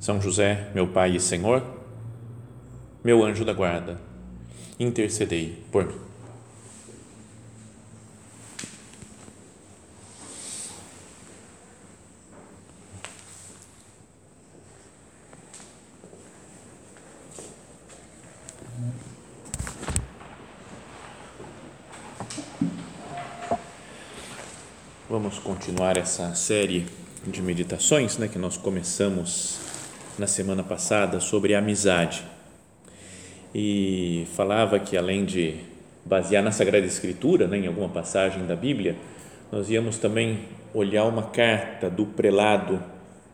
são José, meu Pai e Senhor, meu anjo da guarda, intercedei por mim. Vamos continuar essa série de meditações né, que nós começamos na semana passada sobre amizade e falava que além de basear na Sagrada Escritura, né, em alguma passagem da Bíblia, nós íamos também olhar uma carta do prelado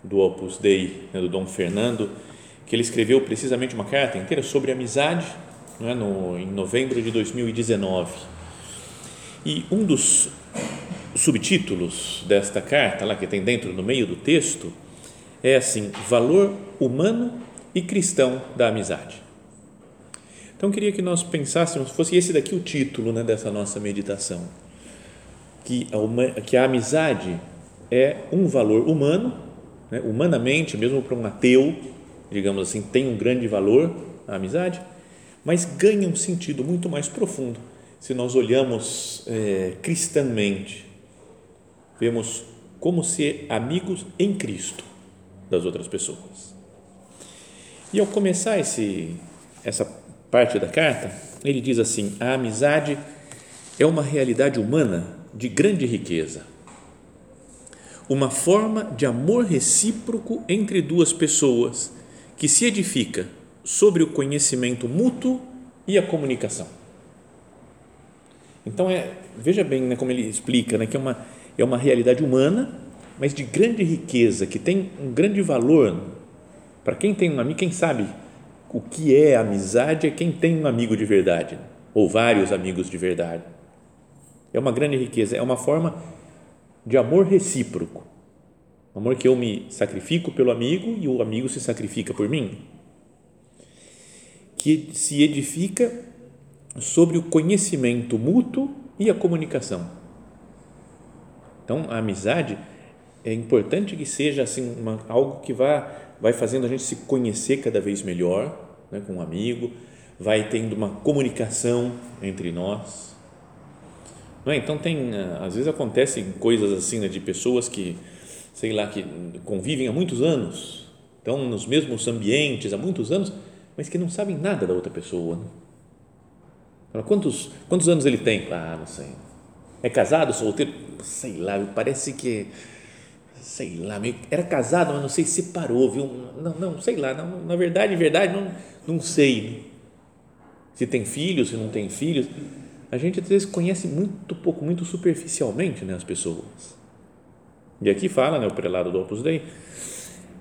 do Opus Dei, né, do Dom Fernando, que ele escreveu precisamente uma carta inteira sobre amizade, né, no, em novembro de 2019. E um dos subtítulos desta carta, lá que tem dentro no meio do texto, é assim: valor humano e cristão da amizade. Então queria que nós pensássemos, fosse esse daqui o título né, dessa nossa meditação, que a, que a amizade é um valor humano, né, humanamente, mesmo para um ateu, digamos assim, tem um grande valor a amizade, mas ganha um sentido muito mais profundo se nós olhamos é, vemos como ser amigos em Cristo das outras pessoas. E ao começar esse, essa parte da carta, ele diz assim: a amizade é uma realidade humana de grande riqueza, uma forma de amor recíproco entre duas pessoas que se edifica sobre o conhecimento mútuo e a comunicação. Então é, veja bem né, como ele explica, né, que é uma, é uma realidade humana mas de grande riqueza, que tem um grande valor. Para quem tem um amigo, quem sabe o que é amizade é quem tem um amigo de verdade, ou vários amigos de verdade. É uma grande riqueza, é uma forma de amor recíproco. Amor que eu me sacrifico pelo amigo e o amigo se sacrifica por mim. Que se edifica sobre o conhecimento mútuo e a comunicação. Então, a amizade é importante que seja assim uma, algo que vá vai fazendo a gente se conhecer cada vez melhor, né, com um amigo, vai tendo uma comunicação entre nós. Não é? Então tem às vezes acontecem coisas assim né, de pessoas que sei lá que convivem há muitos anos, estão nos mesmos ambientes há muitos anos, mas que não sabem nada da outra pessoa. Né? Quantos quantos anos ele tem? Ah, não sei. É casado, solteiro? Sei lá. Parece que sei lá, meio, era casado, mas não sei, separou, viu? Não, não, sei lá, não, na verdade, verdade, não, não sei se tem filhos, se não tem filhos. A gente às vezes conhece muito pouco, muito superficialmente né, as pessoas. E aqui fala né, o prelado do Opus Dei,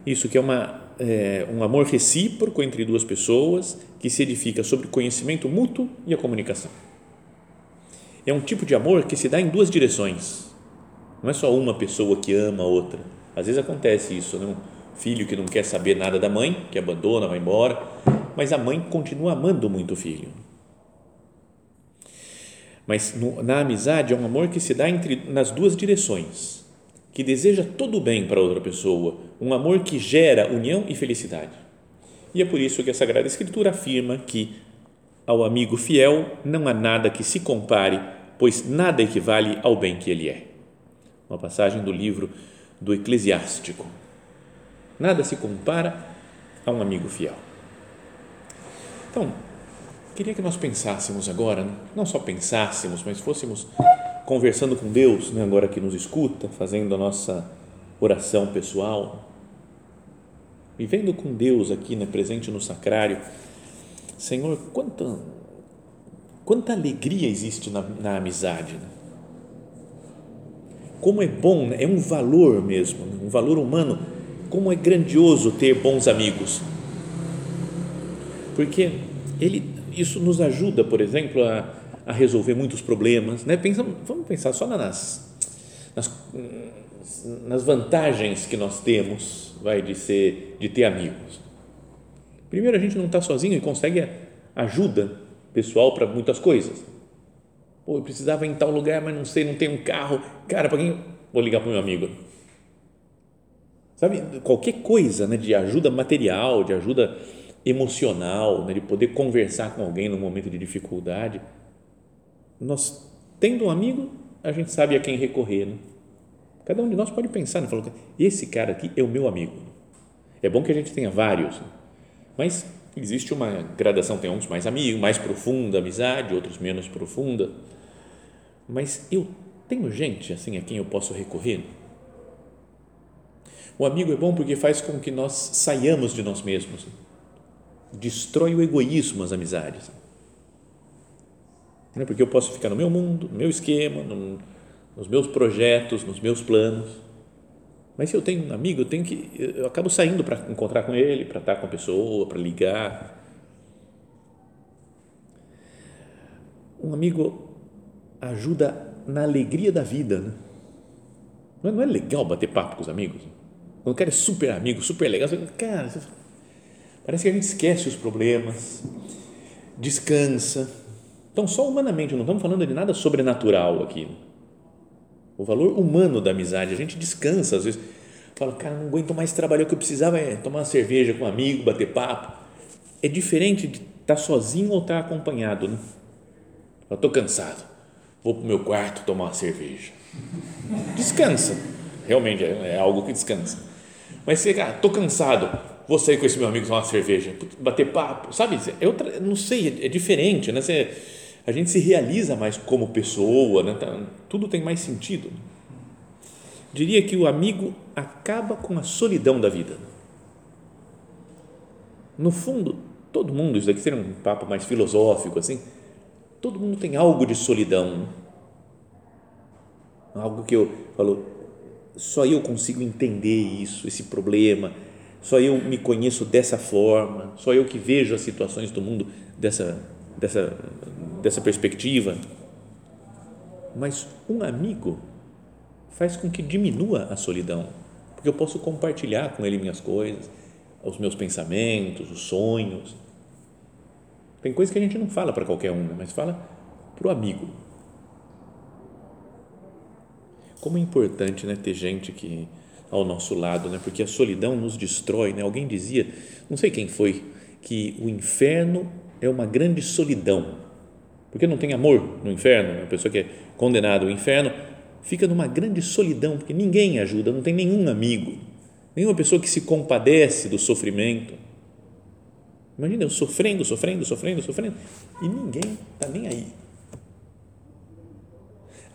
isso que é, uma, é um amor recíproco entre duas pessoas que se edifica sobre conhecimento mútuo e a comunicação. É um tipo de amor que se dá em duas direções não é só uma pessoa que ama a outra. Às vezes acontece isso, né? um filho que não quer saber nada da mãe, que abandona, vai embora, mas a mãe continua amando muito o filho. Mas no, na amizade é um amor que se dá entre, nas duas direções, que deseja todo o bem para outra pessoa, um amor que gera união e felicidade. E é por isso que a Sagrada Escritura afirma que ao amigo fiel não há nada que se compare, pois nada equivale ao bem que ele é uma passagem do livro do Eclesiástico. Nada se compara a um amigo fiel. Então, queria que nós pensássemos agora, não só pensássemos, mas fôssemos conversando com Deus, né, agora que nos escuta, fazendo a nossa oração pessoal, vivendo com Deus aqui, né, presente no sacrário. Senhor, quanta, quanta alegria existe na, na amizade. Né? Como é bom, né? é um valor mesmo, né? um valor humano como é grandioso ter bons amigos. Porque ele, isso nos ajuda, por exemplo, a, a resolver muitos problemas. Né? Pensa, vamos pensar só nas, nas, nas vantagens que nós temos vai, de, ser, de ter amigos. Primeiro, a gente não está sozinho e consegue ajuda pessoal para muitas coisas. Pô, eu precisava ir em tal lugar, mas não sei, não tenho um carro. Cara, para quem? Vou ligar para o meu amigo. Sabe, qualquer coisa né, de ajuda material, de ajuda emocional, né, de poder conversar com alguém no momento de dificuldade. Nós, tendo um amigo, a gente sabe a quem recorrer. Né? Cada um de nós pode pensar, né? Falou, esse cara aqui é o meu amigo. É bom que a gente tenha vários, né? mas existe uma gradação, tem uns mais amigos, mais profunda amizade, outros menos profunda. Mas eu tenho gente assim a quem eu posso recorrer. O amigo é bom porque faz com que nós saiamos de nós mesmos. Destrói o egoísmo as amizades. Não é porque eu posso ficar no meu mundo, no meu esquema, no, nos meus projetos, nos meus planos. Mas se eu tenho um amigo, eu tenho que eu acabo saindo para encontrar com ele, para estar com a pessoa, para ligar. Um amigo ajuda na alegria da vida, né? Não é, legal bater papo com os amigos? Quando o cara é super amigo, super legal, você, cara, parece que a gente esquece os problemas, descansa. Então, só humanamente, não estamos falando de nada sobrenatural aqui o valor humano da amizade. A gente descansa, às vezes, fala, cara, não aguento mais trabalhar, o que eu precisava é tomar uma cerveja com um amigo, bater papo. É diferente de estar sozinho ou estar acompanhado, né? Eu estou cansado, vou para o meu quarto tomar uma cerveja. Descansa, realmente é, é algo que descansa. Mas você, cara, estou cansado, vou sair com esse meu amigo tomar uma cerveja, bater papo, sabe? É outra, não sei, é, é diferente, né? Você, a gente se realiza mais como pessoa, né? Tá, tudo tem mais sentido. Diria que o amigo acaba com a solidão da vida. No fundo, todo mundo, isso daqui seria um papo mais filosófico assim, todo mundo tem algo de solidão. Algo que eu falo, só eu consigo entender isso, esse problema, só eu me conheço dessa forma, só eu que vejo as situações do mundo dessa, dessa, dessa perspectiva. Mas um amigo faz com que diminua a solidão, porque eu posso compartilhar com ele minhas coisas, os meus pensamentos, os sonhos. Tem coisas que a gente não fala para qualquer um, mas fala para o amigo. Como é importante né, ter gente que ao nosso lado, né, porque a solidão nos destrói. Né? Alguém dizia, não sei quem foi, que o inferno é uma grande solidão porque não tem amor no inferno, a pessoa que é condenada ao inferno fica numa grande solidão, porque ninguém ajuda, não tem nenhum amigo, nenhuma pessoa que se compadece do sofrimento. Imagina eu sofrendo, sofrendo, sofrendo, sofrendo, e ninguém está nem aí.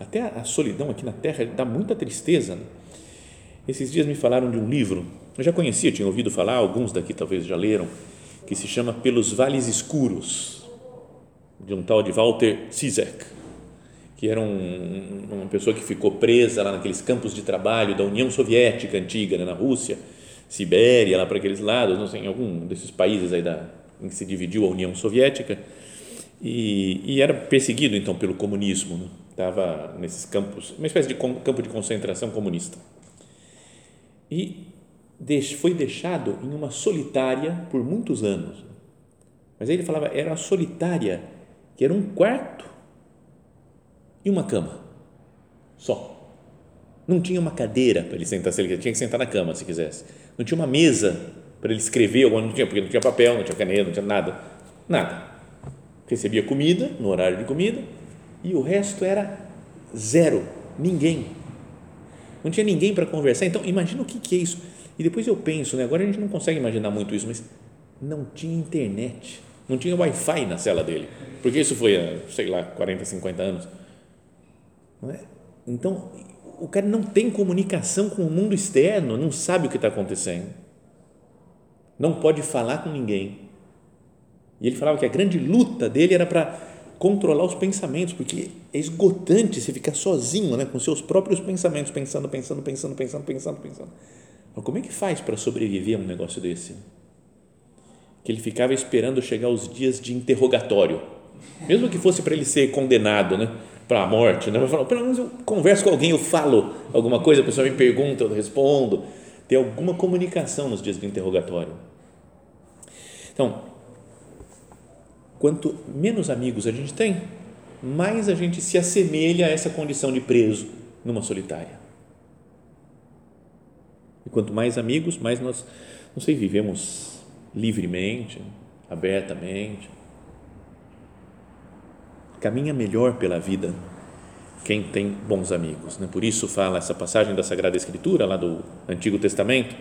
Até a solidão aqui na Terra dá muita tristeza. Né? Esses dias me falaram de um livro, eu já conhecia, tinha ouvido falar, alguns daqui talvez já leram, que se chama Pelos Vales Escuros de um tal de Walter Zizek, que era um, uma pessoa que ficou presa lá naqueles campos de trabalho da União Soviética antiga, né, na Rússia, Sibéria, lá para aqueles lados, não sei, em algum desses países aí da, em que se dividiu a União Soviética, e, e era perseguido então pelo comunismo, né? estava nesses campos, uma espécie de campo de concentração comunista. E foi deixado em uma solitária por muitos anos. Mas aí ele falava, era solitária que era um quarto e uma cama só. Não tinha uma cadeira para ele sentar, se ele tinha que sentar na cama se quisesse. Não tinha uma mesa para ele escrever, não tinha, porque não tinha papel, não tinha caneta, não tinha nada. Nada. Recebia comida no horário de comida e o resto era zero, ninguém. Não tinha ninguém para conversar. Então, imagina o que, que é isso. E depois eu penso, né? agora a gente não consegue imaginar muito isso, mas não tinha internet, não tinha Wi-Fi na cela dele porque isso foi sei lá, 40, 50 anos. É? Então, o cara não tem comunicação com o mundo externo, não sabe o que está acontecendo. Não pode falar com ninguém. E ele falava que a grande luta dele era para controlar os pensamentos, porque é esgotante você ficar sozinho, né, com seus próprios pensamentos, pensando, pensando, pensando, pensando, pensando, pensando. Mas como é que faz para sobreviver a um negócio desse? Que ele ficava esperando chegar os dias de interrogatório, mesmo que fosse para ele ser condenado, né? Para a morte, né? Falar, pelo menos eu converso com alguém, eu falo alguma coisa, a pessoa me pergunta, eu respondo. Ter alguma comunicação nos dias de interrogatório. Então, quanto menos amigos a gente tem, mais a gente se assemelha a essa condição de preso numa solitária. E quanto mais amigos, mais nós, não sei, vivemos livremente, abertamente. Caminha melhor pela vida quem tem bons amigos. Né? Por isso fala essa passagem da Sagrada Escritura, lá do Antigo Testamento: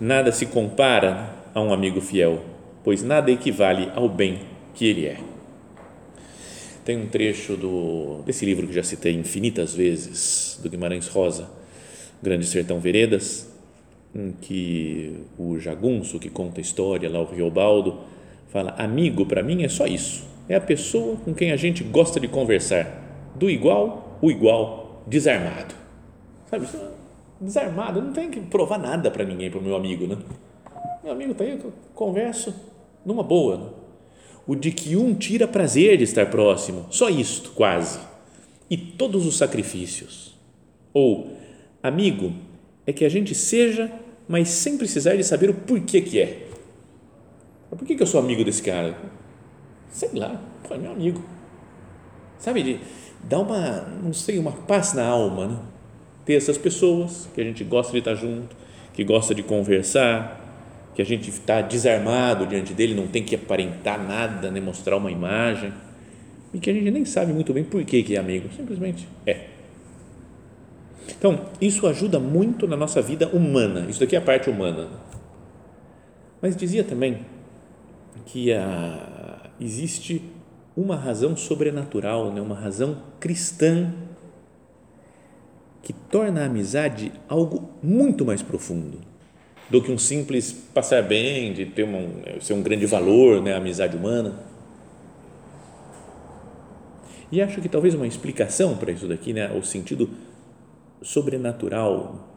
nada se compara a um amigo fiel, pois nada equivale ao bem que ele é. Tem um trecho do, desse livro que já citei infinitas vezes, do Guimarães Rosa, Grande Sertão Veredas, em que o jagunço que conta a história, lá o Riobaldo, fala: amigo para mim é só isso, é a pessoa com quem a gente gosta de conversar, do igual, o igual, desarmado. Sabe, desarmado, não tem que provar nada para ninguém, para o meu amigo, né? Meu amigo está aí, eu converso numa boa. Né? o de que um tira prazer de estar próximo, só isto, quase, e todos os sacrifícios. Ou, amigo, é que a gente seja, mas sem precisar de saber o porquê que é. Por que, que eu sou amigo desse cara? Sei lá, pô, é meu amigo. Sabe, dar uma, não sei, uma paz na alma, né? Ter essas pessoas que a gente gosta de estar junto, que gosta de conversar, que a gente está desarmado diante dele, não tem que aparentar nada, nem mostrar uma imagem, e que a gente nem sabe muito bem por que, que é amigo, simplesmente é. Então, isso ajuda muito na nossa vida humana, isso daqui é a parte humana. Mas dizia também que a, existe uma razão sobrenatural, né, uma razão cristã que torna a amizade algo muito mais profundo do que um simples passar bem, de ter uma, ser um grande valor, né, a amizade humana. E acho que talvez uma explicação para isso daqui, né, o sentido sobrenatural,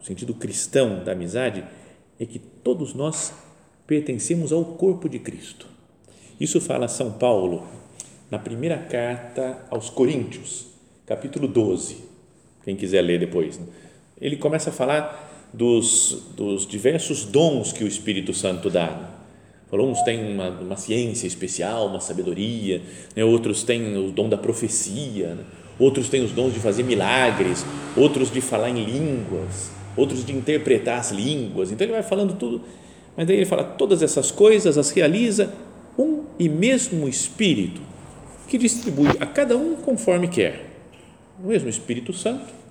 o sentido cristão da amizade, é que todos nós pertencemos ao corpo de Cristo. Isso fala São Paulo na primeira carta aos Coríntios, capítulo 12. Quem quiser ler depois. Né? Ele começa a falar dos, dos diversos dons que o Espírito Santo dá. Falou, uns têm uma, uma ciência especial, uma sabedoria, né? outros têm o dom da profecia, né? outros têm os dons de fazer milagres, outros de falar em línguas, outros de interpretar as línguas. Então ele vai falando tudo, mas daí ele fala: todas essas coisas as realiza um e mesmo Espírito, que distribui a cada um conforme quer. O mesmo Espírito Santo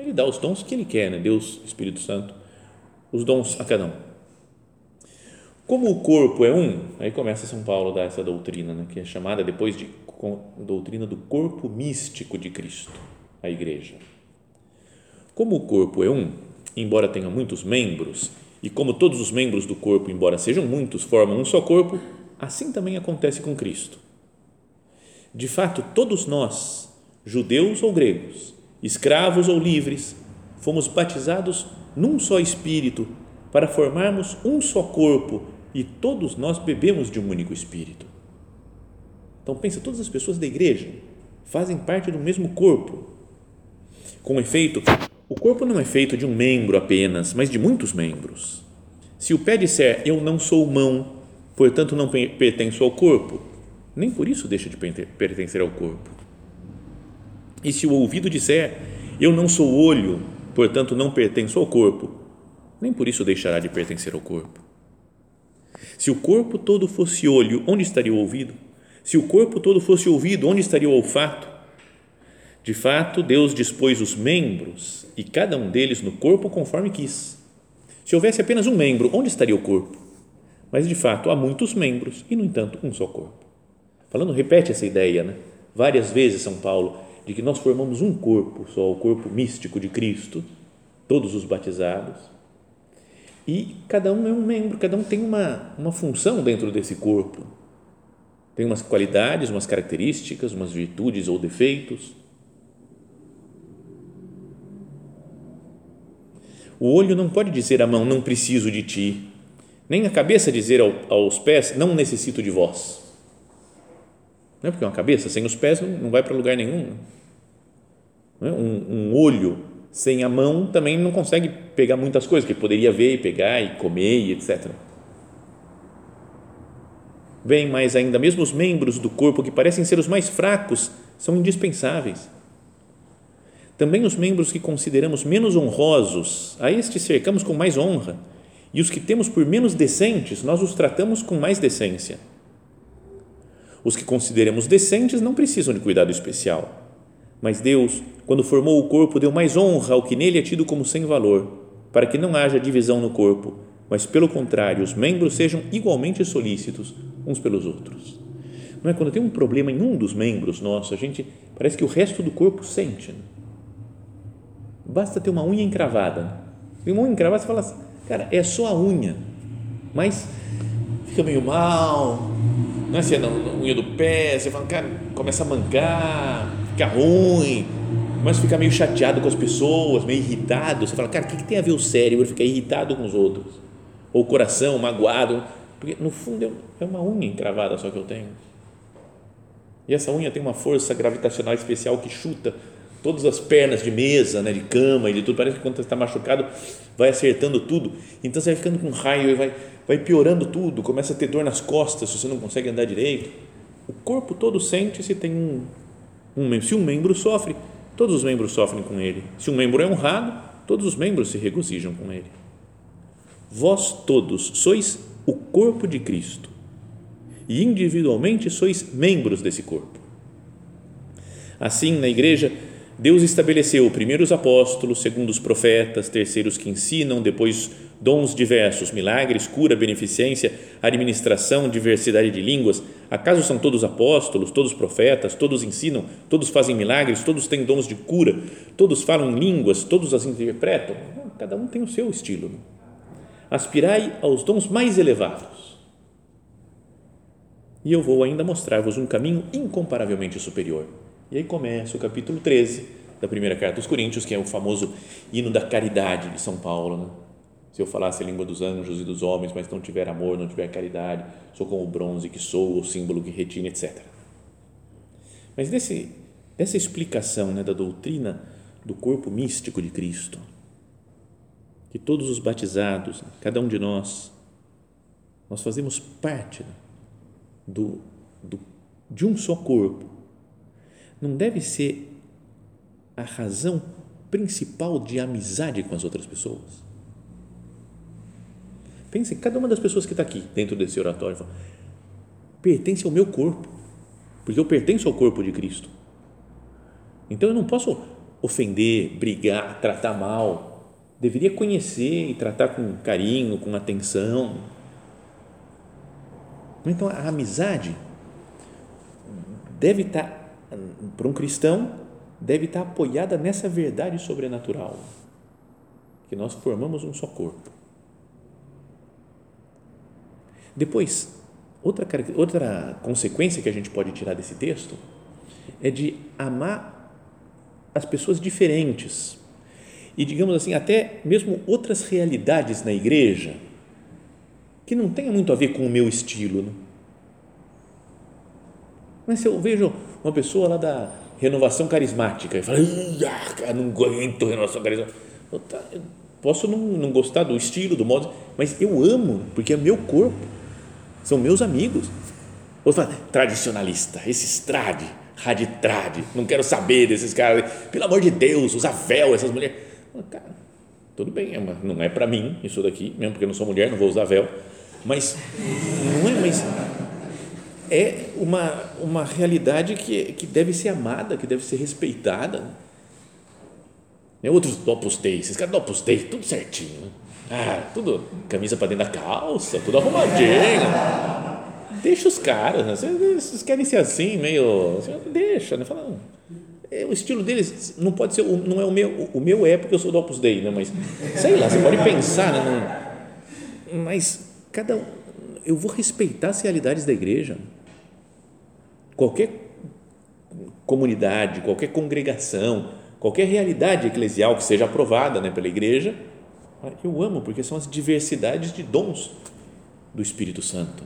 ele dá os dons que ele quer, né? Deus, Espírito Santo, os dons a cada um. Como o corpo é um, aí começa São Paulo a dar essa doutrina, né? que é chamada depois de doutrina do corpo místico de Cristo, a igreja. Como o corpo é um, embora tenha muitos membros, e como todos os membros do corpo, embora sejam muitos, formam um só corpo, assim também acontece com Cristo. De fato, todos nós, judeus ou gregos, escravos ou livres, fomos batizados num só espírito para formarmos um só corpo e todos nós bebemos de um único espírito. Então pensa, todas as pessoas da igreja fazem parte do mesmo corpo. Com efeito, o corpo não é feito de um membro apenas, mas de muitos membros. Se o pé disser eu não sou mão, portanto não pertenço ao corpo, nem por isso deixa de pertencer ao corpo. E se o ouvido disser, eu não sou olho, portanto não pertenço ao corpo, nem por isso deixará de pertencer ao corpo. Se o corpo todo fosse olho, onde estaria o ouvido? Se o corpo todo fosse ouvido, onde estaria o olfato? De fato, Deus dispôs os membros e cada um deles no corpo conforme quis. Se houvesse apenas um membro, onde estaria o corpo? Mas de fato há muitos membros e, no entanto, um só corpo. Falando, repete essa ideia, né? Várias vezes São Paulo de que nós formamos um corpo só, o corpo místico de Cristo, todos os batizados, e cada um é um membro, cada um tem uma, uma função dentro desse corpo. Tem umas qualidades, umas características, umas virtudes ou defeitos. O olho não pode dizer à mão, não preciso de ti, nem a cabeça dizer ao, aos pés, não necessito de vós. Não é porque uma cabeça sem os pés não, vai para lugar nenhum. É? Um, um, olho sem a mão também não consegue pegar muitas coisas que poderia ver e pegar e comer e etc. Bem, mais ainda, mesmo os membros do corpo que parecem ser os mais fracos são indispensáveis. Também os membros que consideramos menos honrosos, a estes cercamos com mais honra, e os que temos por menos decentes, nós os tratamos com mais decência. Os que consideramos decentes não precisam de cuidado especial, mas Deus, quando formou o corpo, deu mais honra ao que nele é tido como sem valor, para que não haja divisão no corpo, mas pelo contrário, os membros sejam igualmente solícitos uns pelos outros. Não é quando tem um problema em um dos membros nosso, a gente parece que o resto do corpo sente. Né? Basta ter uma unha encravada. Tem uma unha encravada, você fala assim, cara, é só a unha, mas fica meio mal, não é assim, na unha do pé, você fala, cara, começa a mancar, fica ruim, mas fica meio chateado com as pessoas, meio irritado. Você fala, cara, o que, que tem a ver o cérebro ficar irritado com os outros? Ou o coração magoado? Porque no fundo é uma unha encravada só que eu tenho. E essa unha tem uma força gravitacional especial que chuta todas as pernas de mesa, né, de cama e de tudo. Parece que quando você está machucado, vai acertando tudo. Então você vai ficando com raio e vai, vai piorando tudo. Começa a ter dor nas costas se você não consegue andar direito. O corpo todo sente se tem um, um membro. Se um membro sofre, todos os membros sofrem com ele. Se um membro é honrado, todos os membros se regozijam com ele. Vós todos sois o corpo de Cristo e individualmente sois membros desse corpo. Assim, na igreja, Deus estabeleceu primeiro os apóstolos, segundo os profetas, terceiros que ensinam, depois dons diversos, milagres, cura, beneficência, administração, diversidade de línguas. Acaso são todos apóstolos, todos profetas, todos ensinam, todos fazem milagres, todos têm dons de cura, todos falam línguas, todos as interpretam? Cada um tem o seu estilo. Aspirai aos dons mais elevados. E eu vou ainda mostrar-vos um caminho incomparavelmente superior e aí começa o capítulo 13 da primeira carta aos Coríntios, que é o famoso hino da caridade de São Paulo. Né? Se eu falasse a língua dos anjos e dos homens, mas não tiver amor, não tiver caridade, sou como o bronze que sou, o símbolo que retina, etc. Mas desse, dessa explicação né, da doutrina do corpo místico de Cristo, que todos os batizados, cada um de nós, nós fazemos parte do, do, de um só corpo, não deve ser a razão principal de amizade com as outras pessoas? Pense, cada uma das pessoas que está aqui dentro desse oratório fala, pertence ao meu corpo, porque eu pertenço ao corpo de Cristo. Então eu não posso ofender, brigar, tratar mal. Deveria conhecer e tratar com carinho, com atenção. Então a amizade deve estar tá para um cristão, deve estar apoiada nessa verdade sobrenatural, que nós formamos um só corpo. Depois, outra, outra consequência que a gente pode tirar desse texto é de amar as pessoas diferentes e, digamos assim, até mesmo outras realidades na igreja que não tenham muito a ver com o meu estilo. Né? Mas se eu vejo uma pessoa lá da renovação carismática e fala, ah, não aguento renovação carismática. Tá, eu posso não, não gostar do estilo, do modo, mas eu amo, porque é meu corpo, são meus amigos. Outro fala, tradicionalista, esses trad, raditrad, não quero saber desses caras, pelo amor de Deus, usa véu, essas mulheres. Cara, tudo bem, é não é para mim isso daqui, mesmo porque eu não sou mulher, não vou usar véu, mas não é, mas é uma, uma realidade que, que deve ser amada, que deve ser respeitada. Né? Outros do Opus Dei, esses caras do Opus Dei, tudo certinho. Né? Ah, tudo camisa para dentro da calça, tudo arrumadinho. Deixa os caras, né? vocês querem ser assim, meio. Deixa, né? Fala, é, o estilo deles não pode ser, não é o meu, o meu é porque eu sou do Opus Dei, né? mas sei lá, você pode pensar, né? mas cada eu vou respeitar as realidades da igreja qualquer comunidade, qualquer congregação, qualquer realidade eclesial que seja aprovada né, pela igreja, Eu amo porque são as diversidades de dons do Espírito Santo.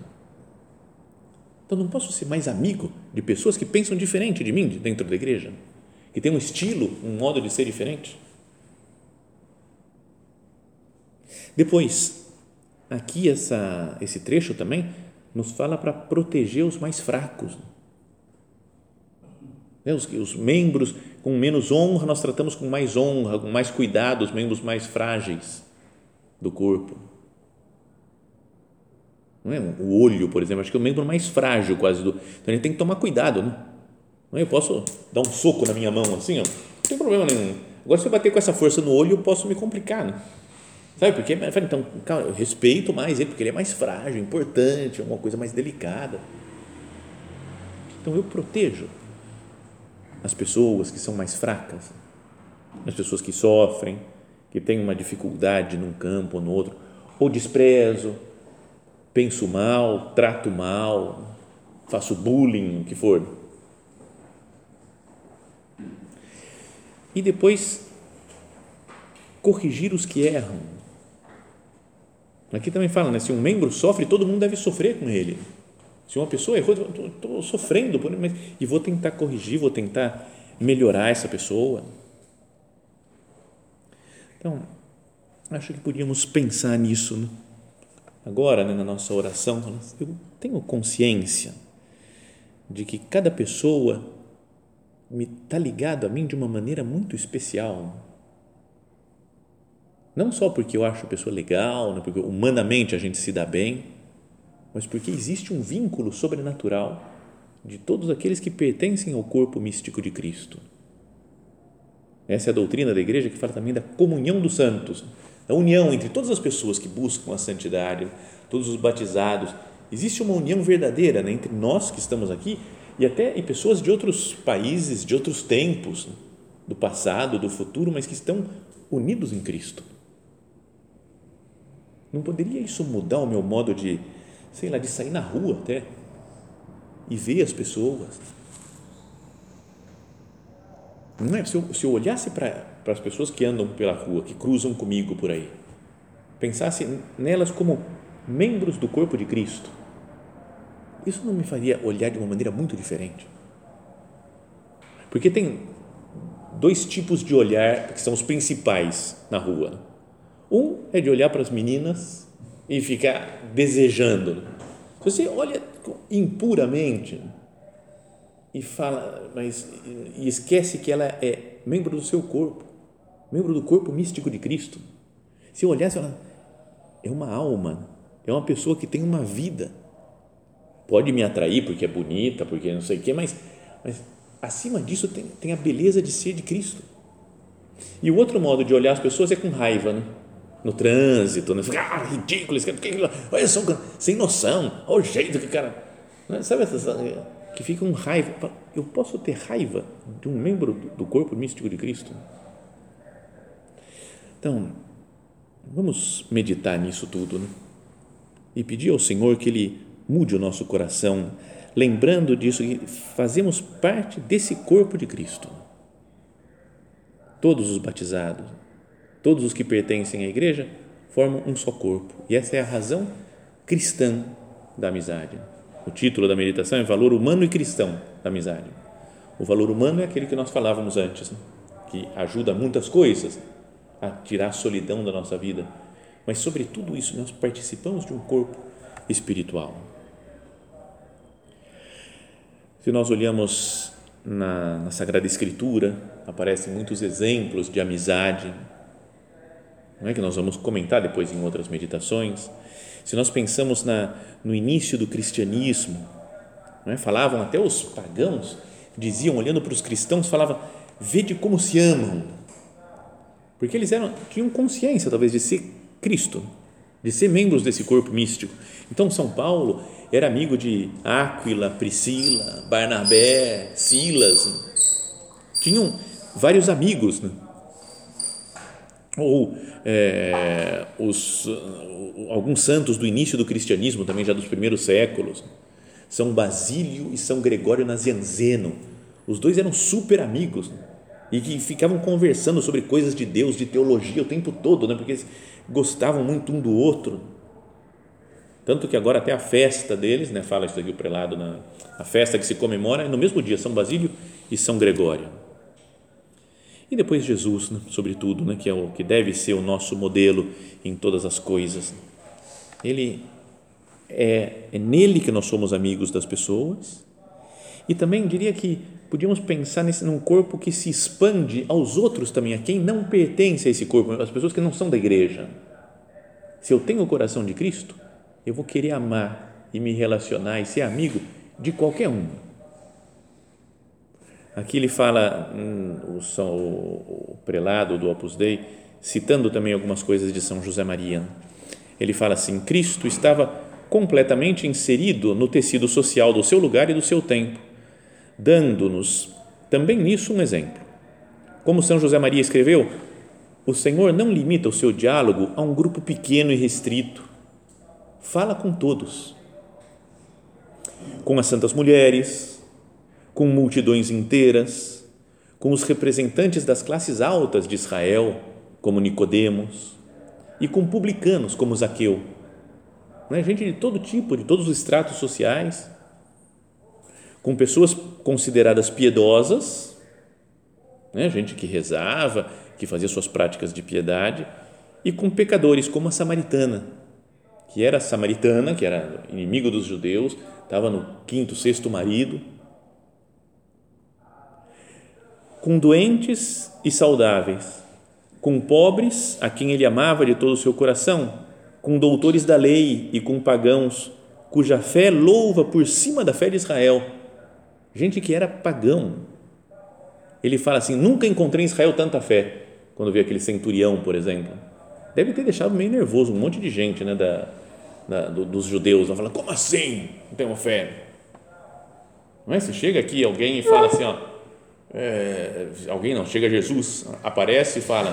Então não posso ser mais amigo de pessoas que pensam diferente de mim dentro da igreja, que têm um estilo, um modo de ser diferente. Depois, aqui essa, esse trecho também nos fala para proteger os mais fracos. Né, os, os membros com menos honra, nós tratamos com mais honra, com mais cuidado, os membros mais frágeis do corpo. Não é? O olho, por exemplo, acho que é o membro mais frágil quase do. Então a gente tem que tomar cuidado, né? Não é? Eu posso dar um soco na minha mão assim, ó, não tem problema nenhum. Agora, se eu bater com essa força no olho, eu posso me complicar, né? Sabe por quê? Então, eu respeito mais ele, porque ele é mais frágil, importante, é uma coisa mais delicada. Então, eu protejo as pessoas que são mais fracas, as pessoas que sofrem, que têm uma dificuldade num campo ou no outro, ou desprezo, penso mal, trato mal, faço bullying, o que for. E depois, corrigir os que erram. Aqui também fala, né? Se um membro sofre, todo mundo deve sofrer com ele. Se uma pessoa errou, estou sofrendo mas, e vou tentar corrigir, vou tentar melhorar essa pessoa. Então, acho que podíamos pensar nisso né? agora né, na nossa oração. Eu tenho consciência de que cada pessoa está ligado a mim de uma maneira muito especial. Não só porque eu acho a pessoa legal, né, porque humanamente a gente se dá bem, mas porque existe um vínculo sobrenatural de todos aqueles que pertencem ao corpo místico de Cristo. Essa é a doutrina da igreja que fala também da comunhão dos santos, a união entre todas as pessoas que buscam a santidade, todos os batizados. Existe uma união verdadeira né, entre nós que estamos aqui e até e pessoas de outros países, de outros tempos, do passado, do futuro, mas que estão unidos em Cristo. Não poderia isso mudar o meu modo de sei lá, de sair na rua até e ver as pessoas. Não é? Se eu, se eu olhasse para, as pessoas que andam pela rua, que cruzam comigo por aí, pensasse nelas como membros do corpo de Cristo, isso não me faria olhar de uma maneira muito diferente? Porque tem dois tipos de olhar que são os principais na rua. Um é de olhar para as meninas e ficar desejando. Se você olha impuramente e fala, mas e esquece que ela é membro do seu corpo, membro do corpo místico de Cristo. Se você fala, é uma alma, é uma pessoa que tem uma vida. Pode me atrair porque é bonita, porque não sei o quê, mas, mas acima disso tem, tem a beleza de ser de Cristo. E o outro modo de olhar as pessoas é com raiva, né? No trânsito, né? ah, ridículo, olha só, sem noção, olha o jeito que o cara. Né? Sabe essas que ficam raiva? Eu posso ter raiva de um membro do corpo místico de Cristo? Então, vamos meditar nisso tudo né? e pedir ao Senhor que Ele mude o nosso coração, lembrando disso que fazemos parte desse corpo de Cristo. Todos os batizados todos os que pertencem à igreja formam um só corpo. E essa é a razão cristã da amizade. O título da meditação é Valor Humano e Cristão da Amizade. O valor humano é aquele que nós falávamos antes, né? que ajuda muitas coisas a tirar a solidão da nossa vida. Mas, sobre tudo isso, nós participamos de um corpo espiritual. Se nós olhamos na, na Sagrada Escritura, aparecem muitos exemplos de amizade, não é que nós vamos comentar depois em outras meditações. Se nós pensamos na, no início do cristianismo, não é? falavam até os pagãos, diziam, olhando para os cristãos, falavam, vede como se amam. Porque eles eram, tinham consciência, talvez, de ser Cristo, de ser membros desse corpo místico. Então, São Paulo era amigo de Áquila, Priscila, Barnabé, Silas. Tinham vários amigos, né? Ou é, os, alguns santos do início do cristianismo, também já dos primeiros séculos, São Basílio e São Gregório Nazianzeno, os dois eram super amigos, e que ficavam conversando sobre coisas de Deus, de teologia o tempo todo, né? porque eles gostavam muito um do outro. Tanto que agora até a festa deles, né? fala isso aqui o prelado, na, a festa que se comemora é no mesmo dia, São Basílio e São Gregório. E depois Jesus, né? sobretudo, né? que, é o, que deve ser o nosso modelo em todas as coisas. Ele é, é nele que nós somos amigos das pessoas e também diria que podíamos pensar nesse, num corpo que se expande aos outros também, a quem não pertence a esse corpo, as pessoas que não são da igreja. Se eu tenho o coração de Cristo, eu vou querer amar e me relacionar e ser amigo de qualquer um. Aqui ele fala, hum, o, o, o, prelado do Opus Dei, citando também algumas coisas de São José Maria. Ele fala assim: Cristo estava completamente inserido no tecido social do seu lugar e do seu tempo dando-nos também nisso um exemplo. Como São José Maria escreveu, o Senhor não limita o seu diálogo a um grupo pequeno e restrito. Fala com todos. Com as santas mulheres, com multidões inteiras, com os representantes das classes altas de Israel, como Nicodemos, e com publicanos como Zaqueu. Né? Gente de todo tipo, de todos os estratos sociais com pessoas consideradas piedosas, né, gente que rezava, que fazia suas práticas de piedade, e com pecadores, como a samaritana, que era samaritana, que era inimigo dos judeus, estava no quinto, sexto marido, com doentes e saudáveis, com pobres, a quem ele amava de todo o seu coração, com doutores da lei e com pagãos, cuja fé louva por cima da fé de Israel gente que era pagão. Ele fala assim: nunca encontrei em Israel tanta fé. Quando vi aquele centurião, por exemplo, deve ter deixado meio nervoso um monte de gente, né, da, da do, dos judeus, falando: como assim? Não tenho fé? Não é? Se chega aqui alguém e fala assim, ó, é, alguém não, chega Jesus, aparece e fala: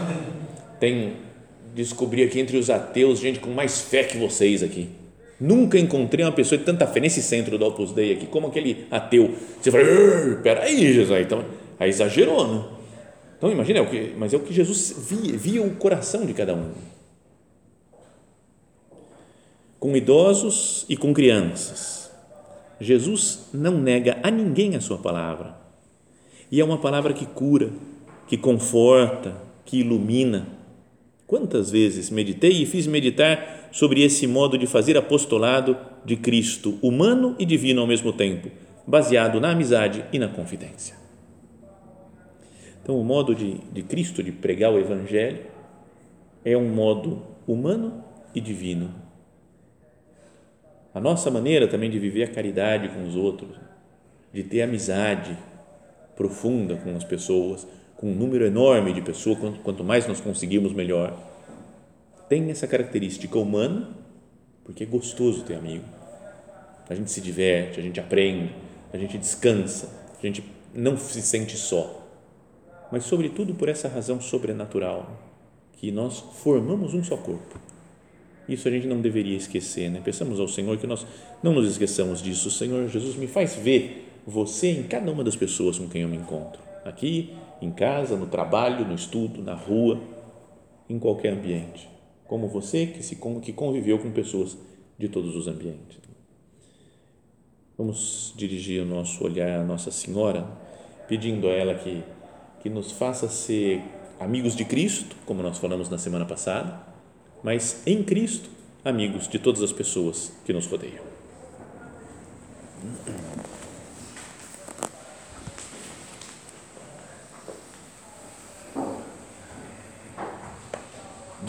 tem descobri aqui entre os ateus gente com mais fé que vocês aqui. Nunca encontrei uma pessoa de tanta fé nesse centro do Opus Dei aqui, como aquele ateu. Você fala, peraí, Jesus, então, aí exagerou, né? Então, imagina, é o que, mas é o que Jesus via, via o coração de cada um. Com idosos e com crianças. Jesus não nega a ninguém a sua palavra. E é uma palavra que cura, que conforta, que ilumina. Quantas vezes meditei e fiz meditar sobre esse modo de fazer apostolado de Cristo, humano e divino ao mesmo tempo, baseado na amizade e na confidência. Então, o modo de, de Cristo de pregar o Evangelho é um modo humano e divino. A nossa maneira também de viver a caridade com os outros, de ter amizade profunda com as pessoas, com um número enorme de pessoas, quanto, mais nós conseguirmos, melhor tem essa característica humana, porque é gostoso ter amigo. A gente se diverte, a gente aprende, a gente descansa, a gente não se sente só. Mas, sobretudo, por essa razão sobrenatural, que nós formamos um só corpo. Isso a gente não deveria esquecer, né? Pensamos ao Senhor que nós não nos esqueçamos disso. Senhor Jesus, me faz ver você em cada uma das pessoas com quem eu me encontro. Aqui, em casa, no trabalho, no estudo, na rua, em qualquer ambiente como você que, se, que conviveu com pessoas de todos os ambientes. Vamos dirigir o nosso olhar à Nossa Senhora, pedindo a ela que, que nos faça ser amigos de Cristo, como nós falamos na semana passada, mas em Cristo, amigos de todas as pessoas que nos rodeiam.